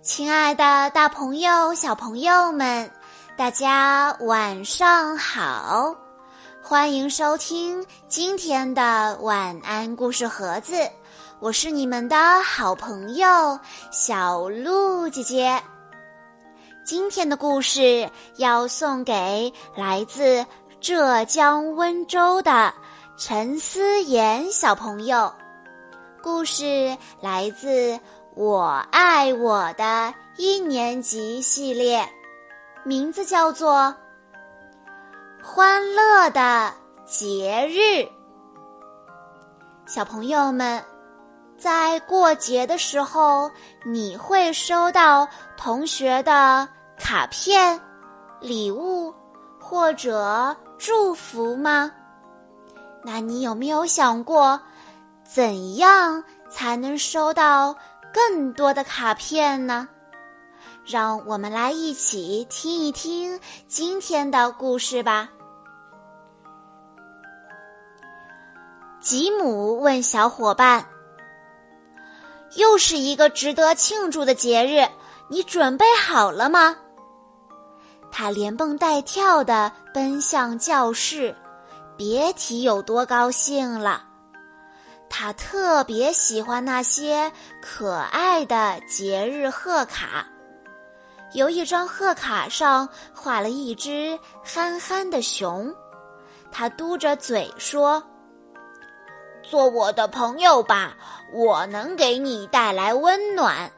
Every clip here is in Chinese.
亲爱的，大朋友、小朋友们，大家晚上好！欢迎收听今天的晚安故事盒子，我是你们的好朋友小鹿姐姐。今天的故事要送给来自浙江温州的陈思妍小朋友。故事来自。我爱我的一年级系列，名字叫做《欢乐的节日》。小朋友们，在过节的时候，你会收到同学的卡片、礼物或者祝福吗？那你有没有想过，怎样才能收到？更多的卡片呢，让我们来一起听一听今天的故事吧。吉姆问小伙伴：“又是一个值得庆祝的节日，你准备好了吗？”他连蹦带跳的奔向教室，别提有多高兴了。他特别喜欢那些可爱的节日贺卡，有一张贺卡上画了一只憨憨的熊，他嘟着嘴说：“做我的朋友吧，我能给你带来温暖。”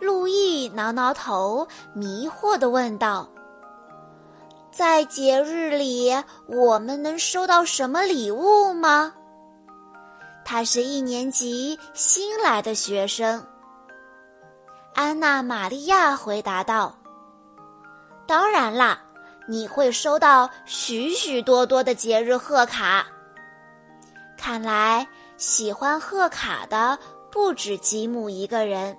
路易挠挠头，迷惑地问道。在节日里，我们能收到什么礼物吗？他是一年级新来的学生。安娜·玛利亚回答道：“当然啦，你会收到许许多多的节日贺卡。看来喜欢贺卡的不止吉姆一个人。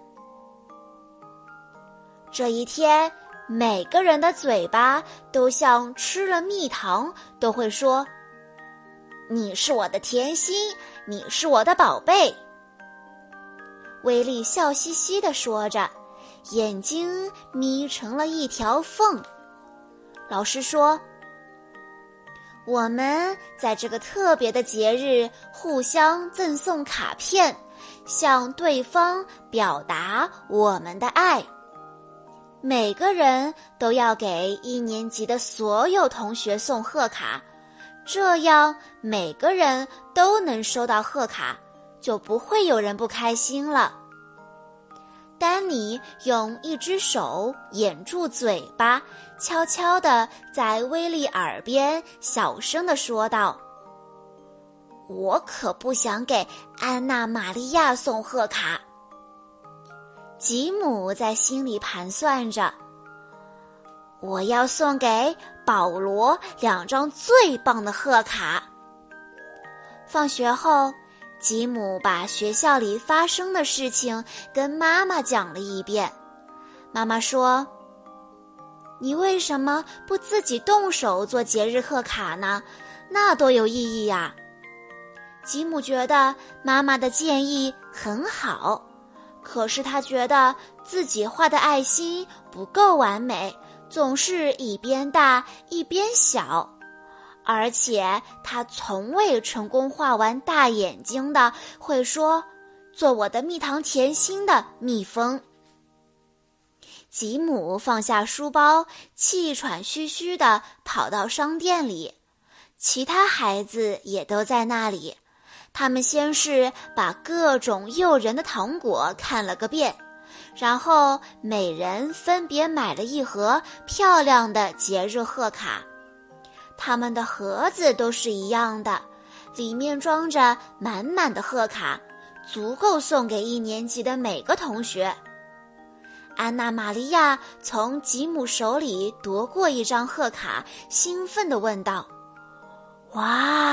这一天。”每个人的嘴巴都像吃了蜜糖，都会说：“你是我的甜心，你是我的宝贝。”威利笑嘻嘻地说着，眼睛眯成了一条缝。老师说：“我们在这个特别的节日互相赠送卡片，向对方表达我们的爱。”每个人都要给一年级的所有同学送贺卡，这样每个人都能收到贺卡，就不会有人不开心了。丹尼用一只手掩住嘴巴，悄悄地在威利耳边小声地说道：“我可不想给安娜·玛利亚送贺卡。”吉姆在心里盘算着：“我要送给保罗两张最棒的贺卡。”放学后，吉姆把学校里发生的事情跟妈妈讲了一遍。妈妈说：“你为什么不自己动手做节日贺卡呢？那多有意义呀！”吉姆觉得妈妈的建议很好。可是他觉得自己画的爱心不够完美，总是一边大一边小，而且他从未成功画完大眼睛的会说“做我的蜜糖甜心”的蜜蜂。吉姆放下书包，气喘吁吁地跑到商店里，其他孩子也都在那里。他们先是把各种诱人的糖果看了个遍，然后每人分别买了一盒漂亮的节日贺卡。他们的盒子都是一样的，里面装着满满的贺卡，足够送给一年级的每个同学。安娜·玛利亚从吉姆手里夺过一张贺卡，兴奋地问道。哇，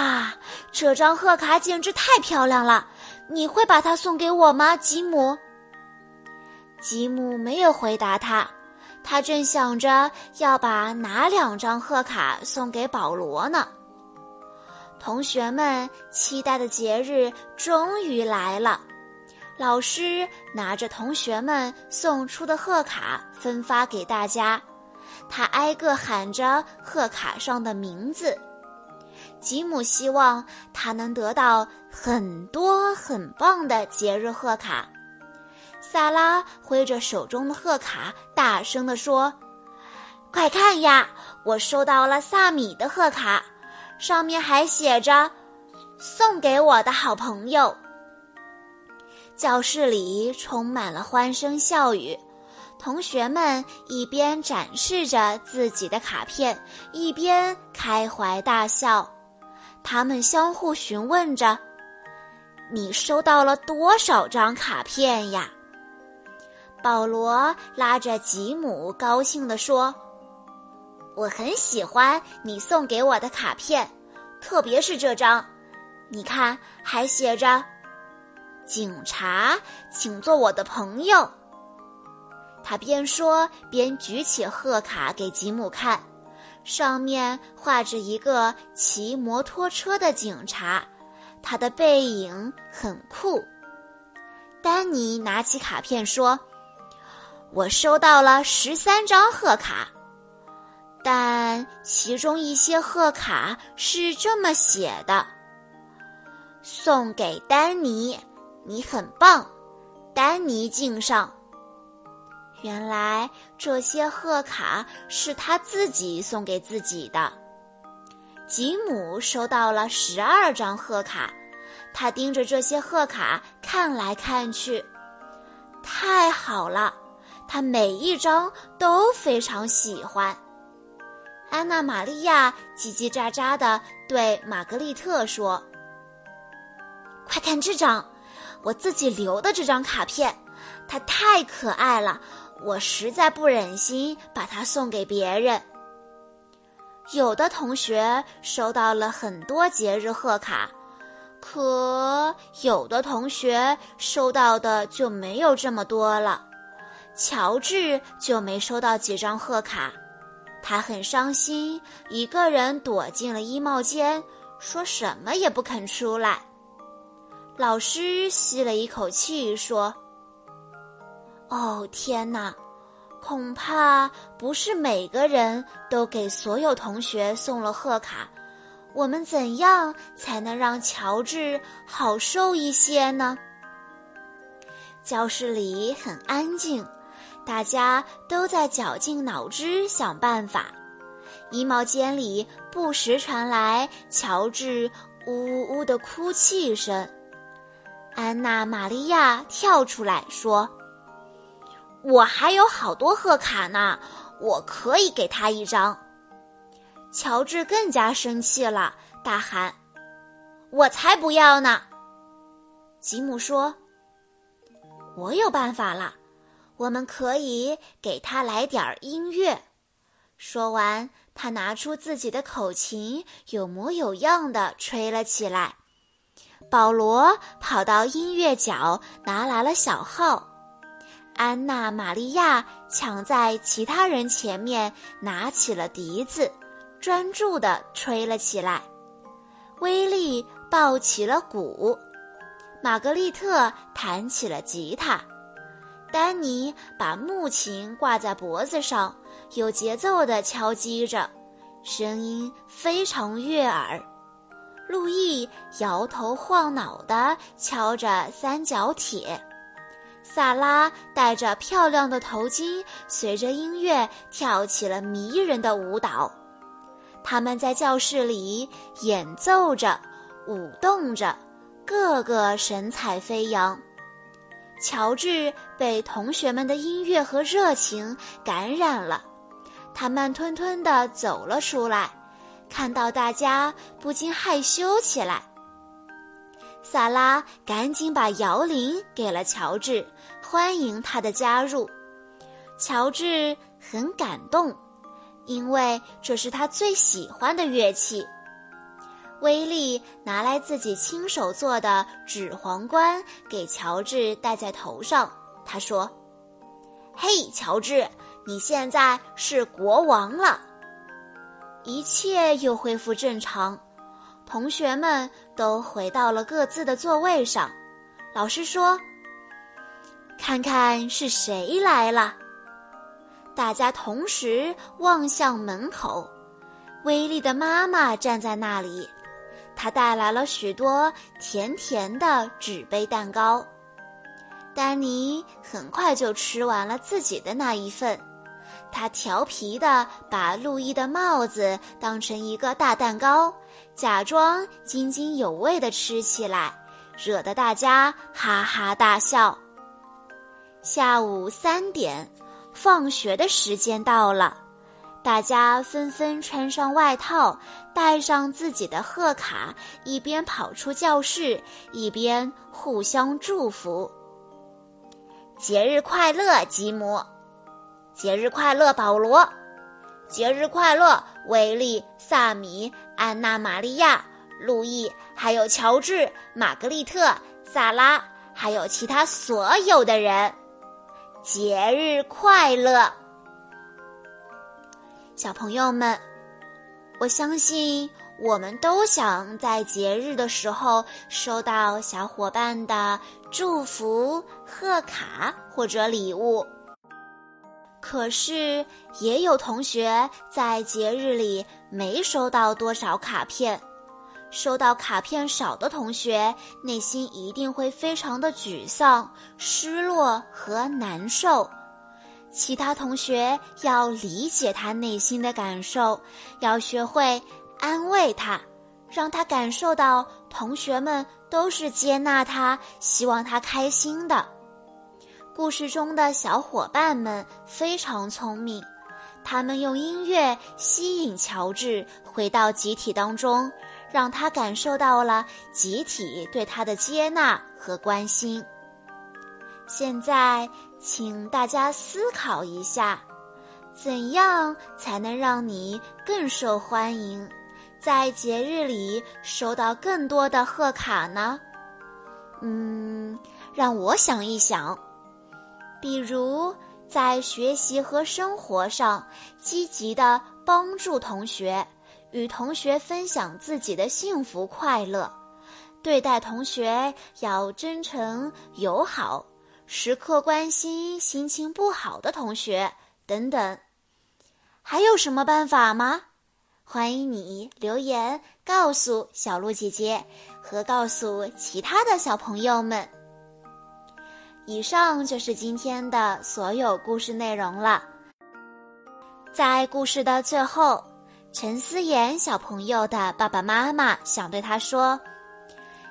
这张贺卡简直太漂亮了！你会把它送给我吗，吉姆？吉姆没有回答他，他正想着要把哪两张贺卡送给保罗呢。同学们期待的节日终于来了，老师拿着同学们送出的贺卡分发给大家，他挨个喊着贺卡上的名字。吉姆希望他能得到很多很棒的节日贺卡。萨拉挥着手中的贺卡，大声地说：“快看呀，我收到了萨米的贺卡，上面还写着‘送给我的好朋友’。”教室里充满了欢声笑语，同学们一边展示着自己的卡片，一边开怀大笑。他们相互询问着：“你收到了多少张卡片呀？”保罗拉着吉姆，高兴地说：“我很喜欢你送给我的卡片，特别是这张，你看，还写着。”警察，请做我的朋友。他边说边举起贺卡给吉姆看，上面画着一个骑摩托车的警察，他的背影很酷。丹尼拿起卡片说：“我收到了十三张贺卡，但其中一些贺卡是这么写的：送给丹尼。”你很棒，丹尼敬上。原来这些贺卡是他自己送给自己的。吉姆收到了十二张贺卡，他盯着这些贺卡看来看去，太好了，他每一张都非常喜欢。安娜玛利亚叽叽喳喳地对玛格丽特说：“快看这张！”我自己留的这张卡片，它太可爱了，我实在不忍心把它送给别人。有的同学收到了很多节日贺卡，可有的同学收到的就没有这么多了。乔治就没收到几张贺卡，他很伤心，一个人躲进了衣帽间，说什么也不肯出来。老师吸了一口气说：“哦，天哪，恐怕不是每个人都给所有同学送了贺卡。我们怎样才能让乔治好受一些呢？”教室里很安静，大家都在绞尽脑汁想办法。衣帽间里不时传来乔治呜呜呜的哭泣声。安娜·玛利亚跳出来说：“我还有好多贺卡呢，我可以给他一张。”乔治更加生气了，大喊：“我才不要呢！”吉姆说：“我有办法了，我们可以给他来点音乐。”说完，他拿出自己的口琴，有模有样的吹了起来。保罗跑到音乐角拿来了小号，安娜·玛利亚抢在其他人前面拿起了笛子，专注地吹了起来。威利抱起了鼓，玛格丽特弹起了吉他，丹尼把木琴挂在脖子上，有节奏地敲击着，声音非常悦耳。路易摇头晃脑地敲着三角铁，萨拉戴着漂亮的头巾，随着音乐跳起了迷人的舞蹈。他们在教室里演奏着，舞动着，个个神采飞扬。乔治被同学们的音乐和热情感染了，他慢吞吞地走了出来。看到大家，不禁害羞起来。萨拉赶紧把摇铃给了乔治，欢迎他的加入。乔治很感动，因为这是他最喜欢的乐器。威利拿来自己亲手做的纸皇冠给乔治戴在头上，他说：“嘿，乔治，你现在是国王了。”一切又恢复正常，同学们都回到了各自的座位上。老师说：“看看是谁来了。大家同时望向门口，威利的妈妈站在那里，她带来了许多甜甜的纸杯蛋糕。丹尼很快就吃完了自己的那一份，他调皮的把路易的帽子当成一个大蛋糕，假装津津有味的吃起来，惹得大家哈哈大笑。下午三点，放学的时间到了，大家纷纷穿上外套，带上自己的贺卡，一边跑出教室，一边互相祝福。节日快乐，吉姆！节日快乐，保罗！节日快乐，威利、萨米、安娜、玛利亚、路易，还有乔治、玛格丽特、萨拉，还有其他所有的人，节日快乐！小朋友们，我相信。我们都想在节日的时候收到小伙伴的祝福、贺卡或者礼物。可是，也有同学在节日里没收到多少卡片。收到卡片少的同学，内心一定会非常的沮丧、失落和难受。其他同学要理解他内心的感受，要学会。安慰他，让他感受到同学们都是接纳他、希望他开心的。故事中的小伙伴们非常聪明，他们用音乐吸引乔治回到集体当中，让他感受到了集体对他的接纳和关心。现在，请大家思考一下，怎样才能让你更受欢迎？在节日里收到更多的贺卡呢？嗯，让我想一想。比如在学习和生活上积极的帮助同学，与同学分享自己的幸福快乐，对待同学要真诚友好，时刻关心心情不好的同学等等。还有什么办法吗？欢迎你留言告诉小鹿姐姐，和告诉其他的小朋友们。以上就是今天的所有故事内容了。在故事的最后，陈思妍小朋友的爸爸妈妈想对他说：“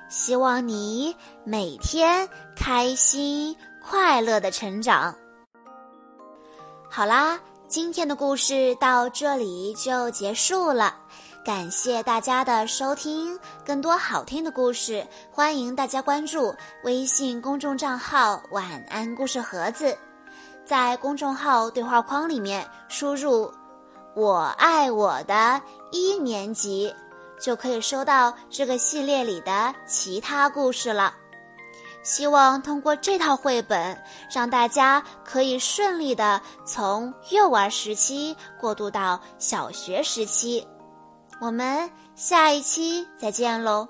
希望你每天开心快乐的成长。”好啦。今天的故事到这里就结束了，感谢大家的收听。更多好听的故事，欢迎大家关注微信公众账号“晚安故事盒子”。在公众号对话框里面输入“我爱我的一年级”，就可以收到这个系列里的其他故事了。希望通过这套绘本，让大家可以顺利的从幼儿时期过渡到小学时期。我们下一期再见喽！